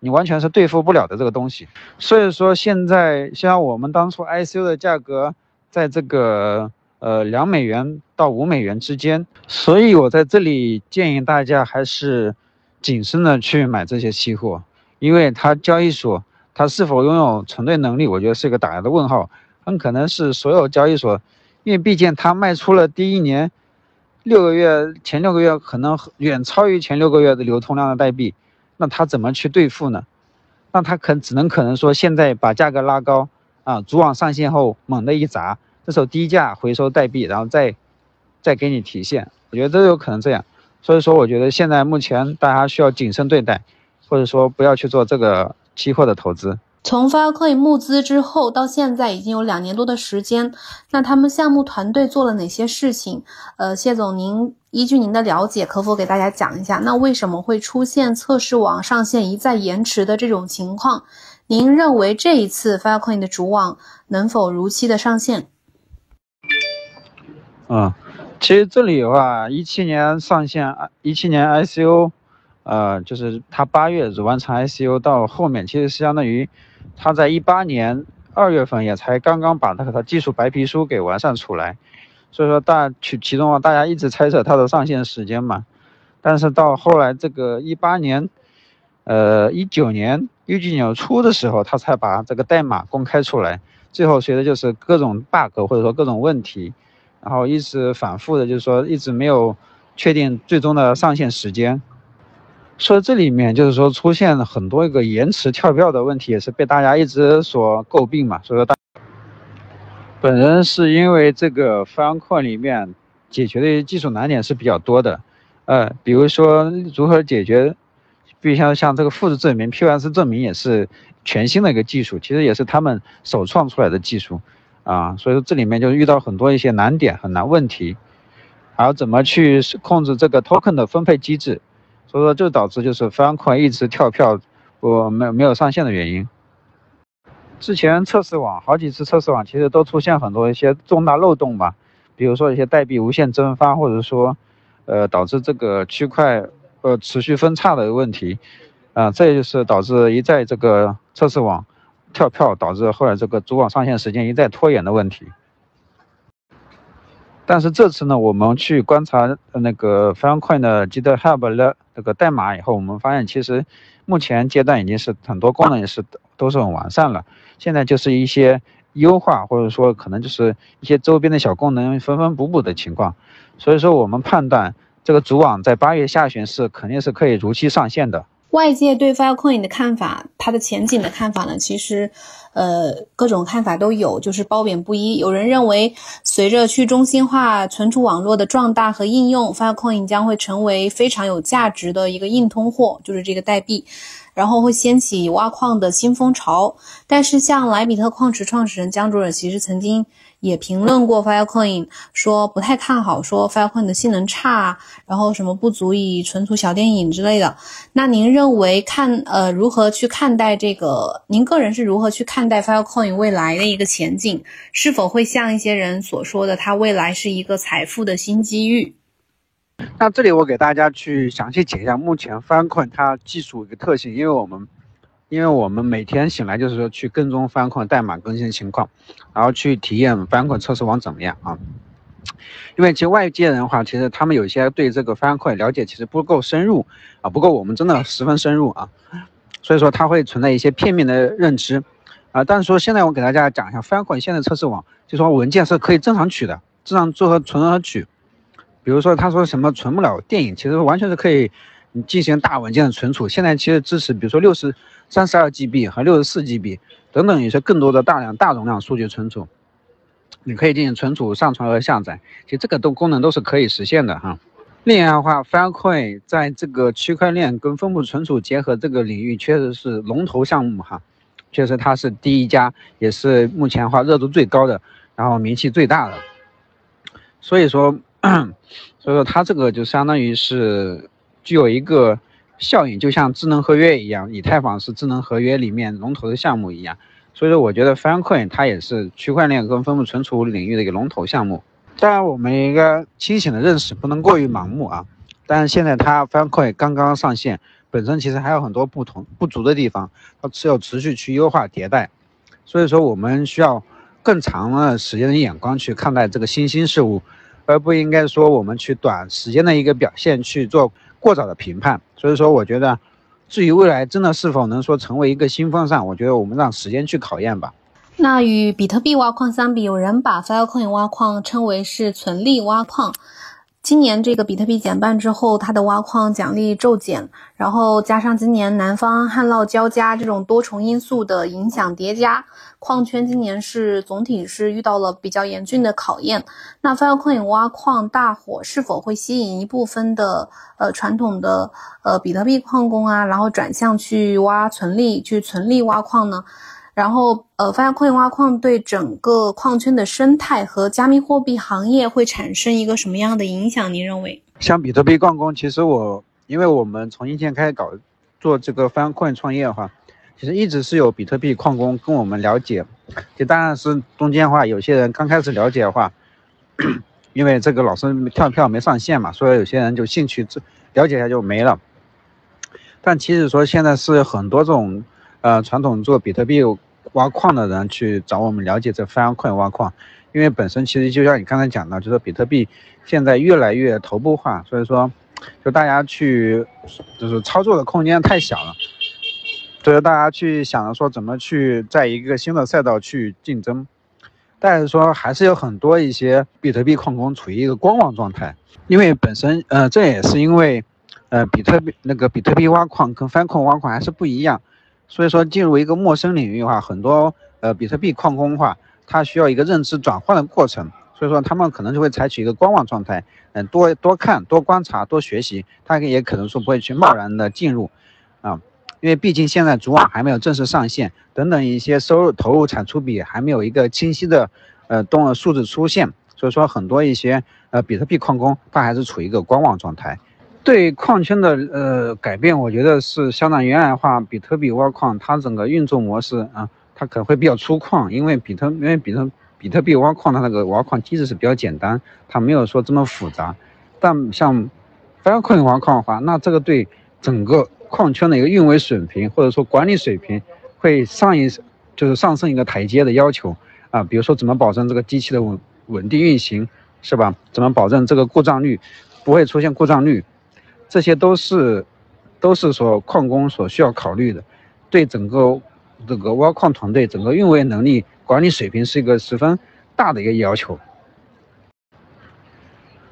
你完全是兑付不了的这个东西，所以说现在像我们当初 ICO 的价格在这个呃两美元到五美元之间，所以我在这里建议大家还是谨慎的去买这些期货，因为它交易所它是否拥有承兑能力，我觉得是一个打的问号，很可能是所有交易所，因为毕竟它卖出了第一年六个月前六个月可能远超于前六个月的流通量的代币。那它怎么去兑付呢？那它可只能可能说现在把价格拉高啊，主网上线后猛的一砸，这时候低价回收代币，然后再再给你提现，我觉得都有可能这样。所以说，我觉得现在目前大家需要谨慎对待，或者说不要去做这个期货的投资。从 Filecoin 募资之后到现在已经有两年多的时间，那他们项目团队做了哪些事情？呃，谢总，您依据您的了解，可否给大家讲一下？那为什么会出现测试网上线一再延迟的这种情况？您认为这一次 Filecoin 的主网能否如期的上线？嗯，其实这里的话，一七年上线，一七年 ICO，呃，就是他八月完成 ICO 到后面，其实相当于。他在一八年二月份也才刚刚把他的技术白皮书给完善出来，所以说大其其中啊，大家一直猜测它的上线时间嘛，但是到后来这个一八年，呃一九年一九年初的时候，他才把这个代码公开出来，最后随着就是各种 bug 或者说各种问题，然后一直反复的，就是说一直没有确定最终的上线时间。所以这里面就是说出现了很多一个延迟跳票的问题，也是被大家一直所诟病嘛。所以说大本人是因为这个 Filecoin 里面解决的技术难点是比较多的，呃，比如说如何解决，比如像像这个复制证明、POS 证明也是全新的一个技术，其实也是他们首创出来的技术啊。所以说这里面就遇到很多一些难点、很难问题，还有怎么去控制这个 token 的分配机制，所以说就导致就是 Filecoin 一直跳票，我没没有上线的原因。之前测试网好几次测试网，其实都出现很多一些重大漏洞吧，比如说一些代币无限增发，或者说，呃，导致这个区块呃持续分叉的问题，啊，这也就是导致一再这个测试网跳票，导致后来这个主网上线时间一再拖延的问题。但是这次呢，我们去观察那个 Filecoin 的 GitHub 的那个代码以后，我们发现其实目前阶段已经是很多功能也是都是很完善了。现在就是一些优化，或者说可能就是一些周边的小功能缝缝补补的情况，所以说我们判断这个主网在八月下旬是肯定是可以如期上线的。外界对 Filecoin 的看法，它的前景的看法呢，其实，呃，各种看法都有，就是褒贬不一。有人认为，随着去中心化存储网络的壮大和应用，Filecoin 将会成为非常有价值的一个硬通货，就是这个代币。然后会掀起挖矿的新风潮，但是像莱比特矿池创始人江主任其实曾经也评论过 Filecoin，说不太看好，说 Filecoin 的性能差，然后什么不足以存储小电影之类的。那您认为看呃如何去看待这个？您个人是如何去看待 Filecoin 未来的一个前景？是否会像一些人所说的，它未来是一个财富的新机遇？那这里我给大家去详细解一下目前 Filecoin 它技术一个特性，因为我们，因为我们每天醒来就是说去跟踪翻块代码更新情况，然后去体验翻块测试网怎么样啊？因为其实外界人的话，其实他们有些对这个翻块了解其实不够深入啊，不过我们真的十分深入啊，所以说它会存在一些片面的认知啊。但是说现在我给大家讲一下翻块现在测试网，就说文件是可以正常取的，正常做和存和取。比如说，他说什么存不了电影，其实完全是可以进行大文件的存储。现在其实支持，比如说六十三十二 GB 和六十四 GB 等等一些更多的大量大容量数据存储，你可以进行存储、上传和下载。其实这个都功能都是可以实现的哈。另外的话，Filecoin 在这个区块链跟分布存储结合这个领域确实是龙头项目哈，确实它是第一家，也是目前的话热度最高的，然后名气最大的。所以说。[CLEARS THROAT] 所以说，它这个就相当于是具有一个效应，就像智能合约一样，以太坊是智能合约里面龙头的项目一样。所以说，我觉得 Filecoin 它也是区块链跟分布存储领域的一个龙头项目。当然，我们应该清醒的认识，不能过于盲目啊。但是现在它 Filecoin 刚刚上线，本身其实还有很多不同不足的地方，它是要持续去优化迭代。所以说，我们需要更长的时间的眼光去看待这个新兴事物。而不应该说我们去短时间的一个表现去做过早的评判，所以说我觉得，至于未来真的是否能说成为一个新风尚，我觉得我们让时间去考验吧。那与比特币挖矿相比，有人把 Filecoin 挖矿称为是存利挖矿。今年这个比特币减半之后，它的挖矿奖励骤减，然后加上今年南方旱涝交加这种多重因素的影响叠加，矿圈今年是总体是遇到了比较严峻的考验。那 Filecoin 挖矿大火是否会吸引一部分的呃传统的呃比特币矿工啊，然后转向去挖存利，去存利挖矿呢？然后，呃，发现矿挖矿对整个矿圈的生态和加密货币行业会产生一个什么样的影响？您认为？像比特币矿工，其实我，因为我们从一线开始搞做这个发矿创业的话，其实一直是有比特币矿工跟我们了解。就当然是中间的话，有些人刚开始了解的话，因为这个老师跳票没上线嘛，所以有些人就兴趣这了解一下就没了。但其实说现在是很多这种呃传统做比特币。挖矿的人去找我们了解这翻矿挖矿，因为本身其实就像你刚才讲的，就是比特币现在越来越头部化，所以说就大家去就是操作的空间太小了，所以大家去想着说怎么去在一个新的赛道去竞争，但是说还是有很多一些比特币矿工处于一个观望状态，因为本身呃这也是因为呃，比特币那个比特币挖矿跟 Filecoin 挖矿还是不一样，所以说进入一个陌生领域的话，很多呃比特币矿工的话，他需要一个认知转换的过程，所以说他们可能就会采取一个观望状态，嗯，多多看多观察多学习，他也可能说不会去贸然的进入，啊，因为毕竟现在主网还没有正式上线，等等一些收入投入产出比还没有一个清晰的呃动数字出现，所以说很多一些呃比特币矿工他还是处于一个观望状态。对矿圈的呃改变，我觉得是相当于原来的话，比特币挖矿它整个运作模式啊，它可能会比较粗犷，因为比特因为比特比特币挖矿它那个挖矿机制是比较简单，它没有说这么复杂。但像 Filecoin 挖矿的话，那这个对整个矿圈的一个运维水平或者说管理水平会上一就是上升一个台阶的要求啊，比如说怎么保证这个机器的稳稳定运行，是吧？怎么保证这个故障率不会出现故障率？这些都是，都是说矿工所需要考虑的，对整个这个挖矿团队整个运维能力、管理水平是一个十分大的一个要求。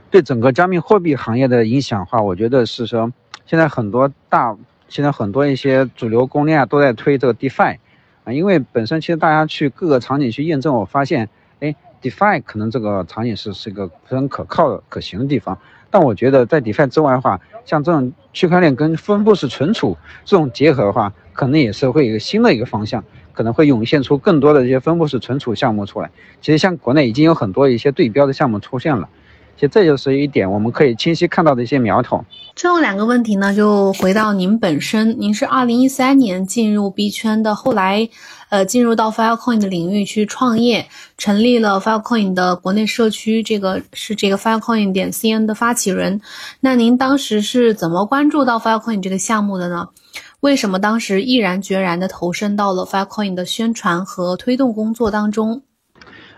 对整个加密货币行业的影响的话，我觉得是说，现在很多大，现在很多一些主流公链啊都在推这个 DeFi，啊，因为本身其实大家去各个场景去验证，我发现，哎，DeFi 可能这个场景是是一个非常可靠的、可行的地方。但我觉得在 DeFi 之外的话，像这种区块链跟分布式存储这种结合的话，可能也是会有一个新的一个方向，可能会涌现出更多的这些分布式存储项目出来。其实像国内已经有很多一些对标的项目出现了。其实这就是一点我们可以清晰看到的一些苗头。最后两个问题呢，就回到您本身，您是二零一三年进入币圈的，后来，呃，进入到 Filecoin 的领域去创业，成立了 Filecoin 的国内社区，这个是这个 Filecoin 点 cn 的发起人。那您当时是怎么关注到 Filecoin 这个项目的呢？为什么当时毅然决然的投身到了 Filecoin 的宣传和推动工作当中？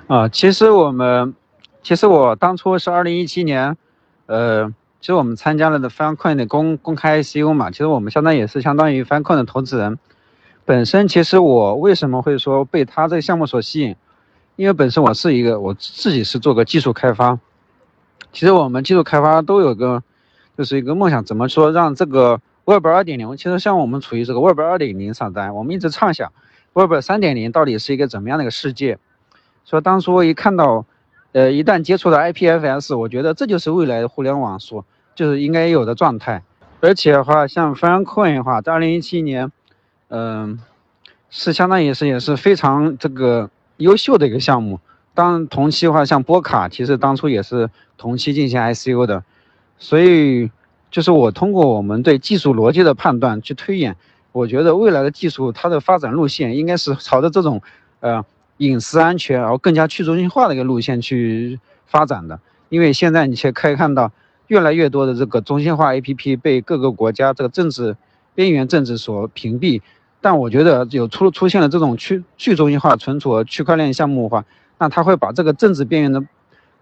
啊，其实我们。其实我当初是二零一七年，呃，其实我们参加了的凡客的公公开 ICO 嘛，其实我们相当也是相当于凡客的投资人。本身其实我为什么会说被他这个项目所吸引？因为本身我是一个我自己是做个技术开发。其实我们技术开发都有个，就是一个梦想，怎么说让这个 Web 二点零？其实像我们处于这个 Web 二点零上端，我们一直畅想 Web 三点零到底是一个怎么样的一个世界。所以当初一看到。呃，一旦接触到 IPFS，我觉得这就是未来的互联网所就是应该有的状态。而且的话，像 Filecoin 的话，在二零一七年，嗯，是相当于是也是非常这个优秀的一个项目。当同期的话，像波卡，其实当初也是同期进行 ICO 的。所以，就是我通过我们对技术逻辑的判断去推演，我觉得未来的技术它的发展路线应该是朝着这种，呃。隐私安全，然后更加去中心化的一个路线去发展的。因为现在你却可以看到，越来越多的这个中心化 APP 被各个国家这个政治边缘政治所屏蔽。但我觉得有出出现了这种去去中心化存储和区块链项目的话，那它会把这个政治边缘的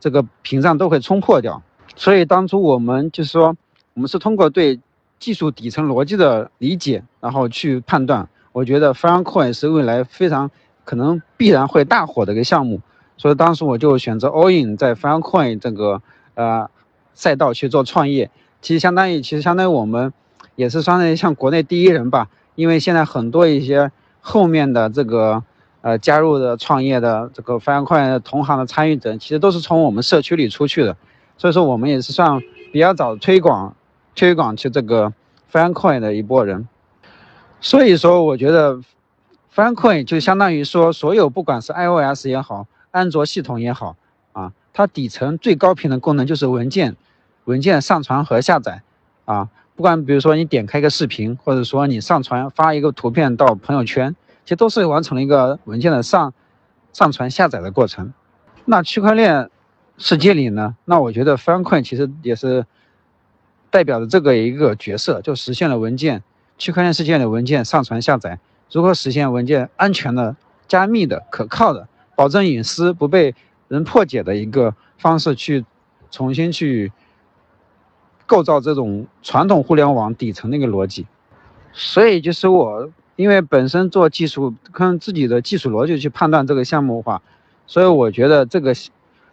这个屏障都会冲破掉。所以当初我们就是说，我们是通过对技术底层逻辑的理解，然后去判断。我觉得 Filecoin 是未来非常。可能必然会大火的一个项目，所以当时我就选择 all in 在 Filecoin 这个呃赛道去做创业。其实相当于，其实相当于我们也是相当于像国内第一人吧。因为现在很多一些后面的这个呃加入的创业的这个 Filecoin 同行的参与者，其实都是从我们社区里出去的。所以说我们也是算比较早推广推广去这个 Filecoin 的一波人。所以说我觉得。Filecoin 就相当于说，所有不管是 iOS 也好，安卓系统也好，啊，它底层最高频的功能就是文件，文件上传和下载，啊，不管比如说你点开一个视频，或者说你上传发一个图片到朋友圈，其实都是完成了一个文件的上上传下载的过程。那区块链世界里呢，那我觉得 Filecoin 其实也是代表着这个一个角色，就实现了文件区块链世界的文件上传下载。如何实现文件安全的、加密的、可靠的、保证隐私不被人破解的一个方式，去重新去构造这种传统互联网底层的一个逻辑。所以，就是我因为本身做技术，看自己的技术逻辑去判断这个项目的话，所以我觉得这个，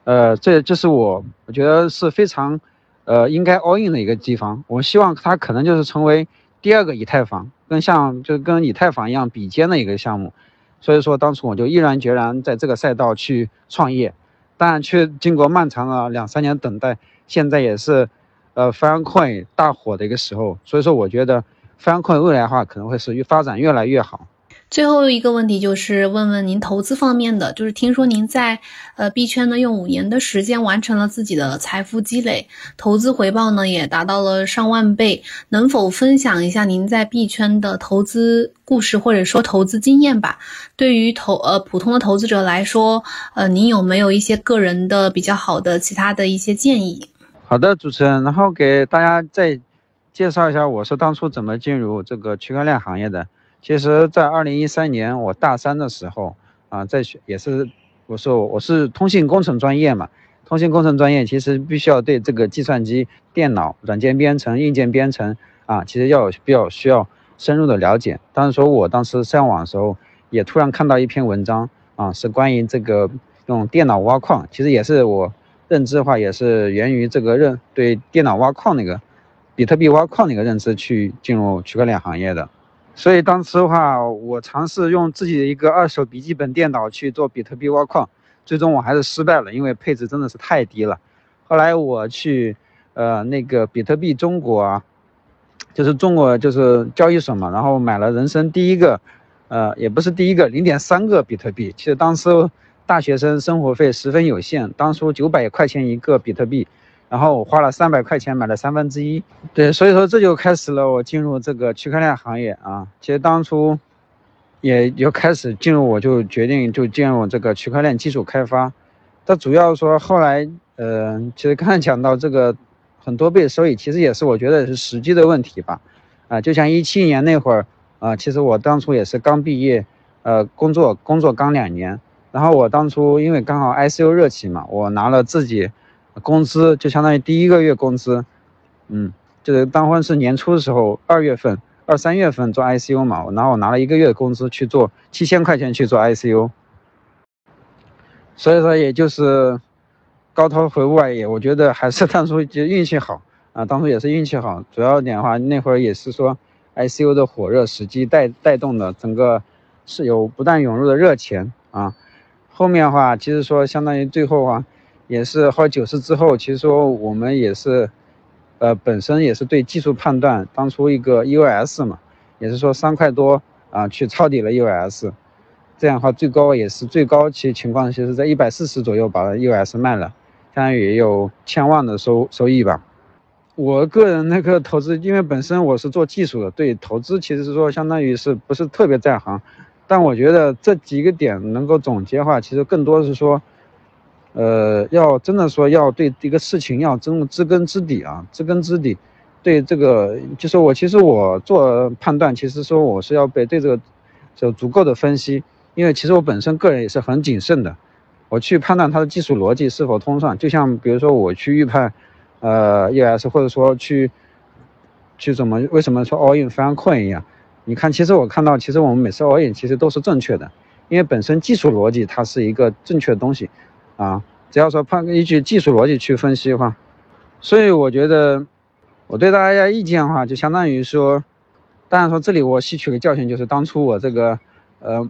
呃，这这是我我觉得是非常，呃，应该 all in 的一个地方。我希望它可能就是成为第二个以太坊，跟像就跟以太坊一样比肩的一个项目。所以说，当初我就毅然决然在这个赛道去创业，但却经过漫长的两三年等待，现在也是，呃，FanCoin 大火的一个时候。所以说，我觉得 FanCoin 未来的话可能会是越发展越来越好。最后一个问题就是问问您投资方面的，就是听说您在呃币圈呢用五年的时间完成了自己的财富积累，投资回报呢也达到了上万倍，能否分享一下您在币圈的投资故事或者说投资经验吧？对于投呃普通的投资者来说，呃您有没有一些个人的比较好的其他的一些建议？好的，主持人，然后给大家再介绍一下我是当初怎么进入这个区块链行业的。其实，在二零一三年我大三的时候啊，在学也是，我说我是通信工程专业嘛，通信工程专业其实必须要对这个计算机、电脑、软件编程、硬件编程啊，其实要比较需要深入的了解。当时说我当时上网的时候，也突然看到一篇文章啊，是关于这个用电脑挖矿，其实也是我认知的话，也是源于这个认对电脑挖矿那个比特币挖矿那个认知去进入区块链行业的。所以当时的话，我尝试用自己的一个二手笔记本电脑去做比特币挖矿，最终我还是失败了，因为配置真的是太低了。后来我去，呃，那个比特币中国啊，就是中国就是交易所嘛，然后买了人生第一个，呃，也不是第一个，零点三个比特币。其实当时大学生生活费十分有限，当初九百块钱一个比特币。然后我花了三百块钱买了三分之一，对，所以说这就开始了我进入这个区块链行业啊。其实当初也就开始进入，我就决定就进入这个区块链技术开发。它主要说后来，呃，其实刚才讲到这个很多倍收益，其实也是我觉得是时机的问题吧。啊，就像一七年那会儿啊，其实我当初也是刚毕业，呃，工作工作刚两年，然后我当初因为刚好 ICO 热起嘛，我拿了自己。工资就相当于第一个月工资，嗯，就是当婚是年初的时候，二月份、二三月份做 ICU 嘛，然后我拿了一个月的工资去做七千块钱去做 ICU，所以说也就是高头回屋而已，我觉得还是当初就运气好啊，当初也是运气好，主要点的话那会儿也是说 ICU 的火热时机带带动的整个是有不断涌入的热钱啊，后面的话其实说相当于最后啊。也是后来九十之后，其实说我们也是，呃，本身也是对技术判断，当初一个 EOS 嘛，也是说三块多啊，去抄底了 EOS，这样的话最高也是最高其实情况，其实在一百四十左右把 EOS 卖了，相当于也有千万的收收益吧。我个人那个投资，因为本身我是做技术的，对投资其实是说相当于是不是特别在行，但我觉得这几个点能够总结的话，其实更多是说。呃，要真的说要对一个事情要真知根知底啊，知根知底，对这个就是我其实我做判断，其实说我是要被对这个就足够的分析，因为其实我本身个人也是很谨慎的，我去判断它的技术逻辑是否通畅，就像比如说我去预判，呃，ES 或者说去去怎么为什么说 all in 非常困一样，你看其实我看到其实我们每次 all in 其实都是正确的，因为本身技术逻辑它是一个正确的东西。啊，只要说判依据技术逻辑去分析的话，所以我觉得我对大家意见的话，就相当于说，当然说这里我吸取个教训就是当初我这个呃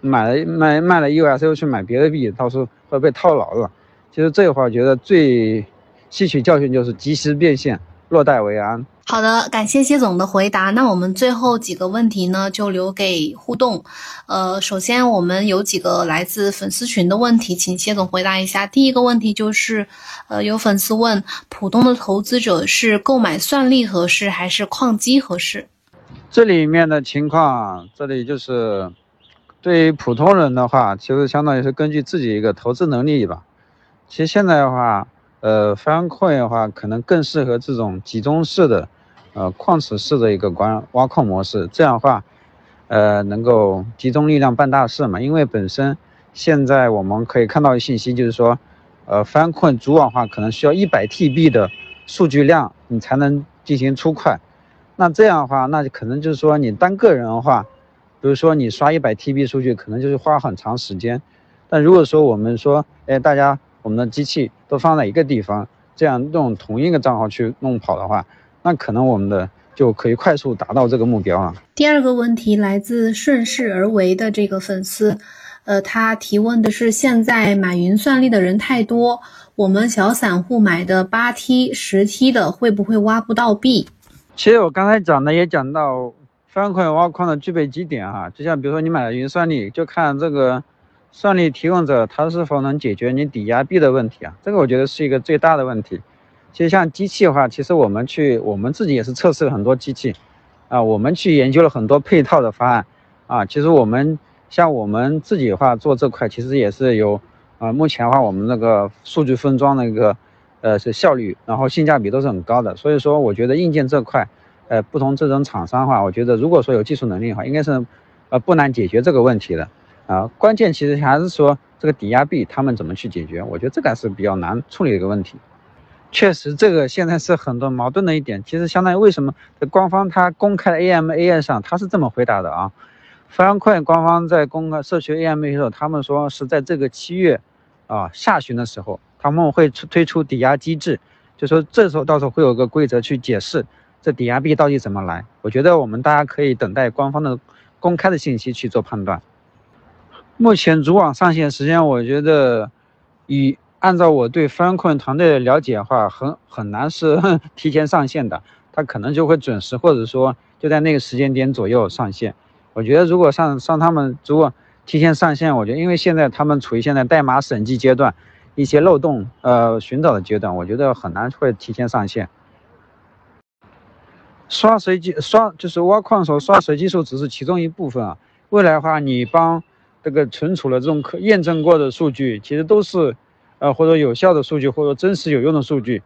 买了卖卖了 USO 去买别的币，到时候会被套牢了。其实这会儿觉得最吸取教训就是及时变现，落袋为安。好的，感谢谢总的回答。那我们最后几个问题呢，就留给互动。呃，首先我们有几个来自粉丝群的问题，请谢总回答一下。第一个问题就是，呃，有粉丝问，普通的投资者是购买算力合适还是矿机合适？这里面的情况，这里就是对于普通人的话，其实相当于是根据自己一个投资能力吧。其实现在的话，呃，方块的话，可能更适合这种集中式的。呃，矿池式的一个关挖矿模式，这样的话，呃，能够集中力量办大事嘛？因为本身现在我们可以看到的信息就是说，呃，翻困主网化可能需要一百 TB 的数据量，你才能进行出块。那这样的话，那可能就是说你单个人的话，比如说你刷一百 TB 数据，可能就是花很长时间。但如果说我们说，哎，大家我们的机器都放在一个地方，这样用同一个账号去弄跑的话，那可能我们的就可以快速达到这个目标了。第二个问题来自顺势而为的这个粉丝，呃，他提问的是：现在买云算力的人太多，我们小散户买的八 T、十 T 的会不会挖不到币？其实我刚才讲的也讲到，翻块挖矿的具备几点哈，就像比如说你买了云算力，就看这个。算力提供者他是否能解决你抵押币的问题啊？这个我觉得是一个最大的问题。其实像机器的话，其实我们去我们自己也是测试了很多机器，啊，我们去研究了很多配套的方案，啊，其实我们像我们自己的话做这块，其实也是有，啊，目前的话我们那个数据分装那个，呃，是效率，然后性价比都是很高的。所以说，我觉得硬件这块，呃，不同这种厂商的话，我觉得如果说有技术能力的话，应该是，呃，不难解决这个问题的。啊，关键其实还是说这个抵押币他们怎么去解决？我觉得这个还是比较难处理的一个问题。确实，这个现在是很多矛盾的一点。其实相当于为什么官方它公开的 AMA 上，它是这么回答的啊？非常快，官方在公开社区 AMA 的时候，他们说是在这个七月啊下旬的时候，他们会出推出抵押机制，就说这时候到时候会有个规则去解释这抵押币到底怎么来。我觉得我们大家可以等待官方的公开的信息去做判断。目前主网上线时间，我觉得以按照我对 f 控 n 团队的了解的话，很很难是 [LAUGHS] 提前上线的，它可能就会准时，或者说就在那个时间点左右上线。我觉得如果上上他们如果提前上线，我觉得因为现在他们处于现在代码审计阶段，一些漏洞呃寻找的阶段，我觉得很难会提前上线。刷随机刷就是挖矿时候刷随机数只是其中一部分啊，未来的话你帮。这个存储的这种可验证过的数据，其实都是，呃，或者有效的数据，或者真实有用的数据，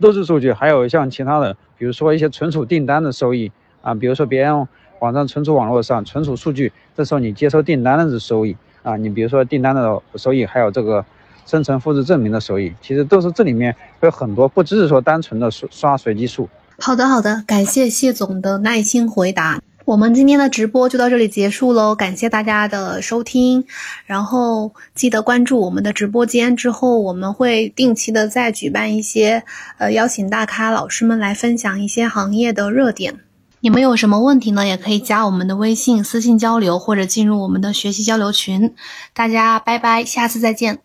都是数据。还有像其他的，比如说一些存储订单的收益啊，比如说别人网站存储网络上存储数据，这时候你接收订单的收益啊，你比如说订单的收益，还有这个生成复制证明的收益，其实都是这里面有很多，不只是说单纯的刷刷随机数。好的，好的，感谢谢总的耐心回答。我们今天的直播就到这里结束喽，感谢大家的收听，然后记得关注我们的直播间，之后我们会定期的再举办一些，呃，邀请大咖老师们来分享一些行业的热点。你们有什么问题呢？也可以加我们的微信私信交流，或者进入我们的学习交流群。大家拜拜，下次再见。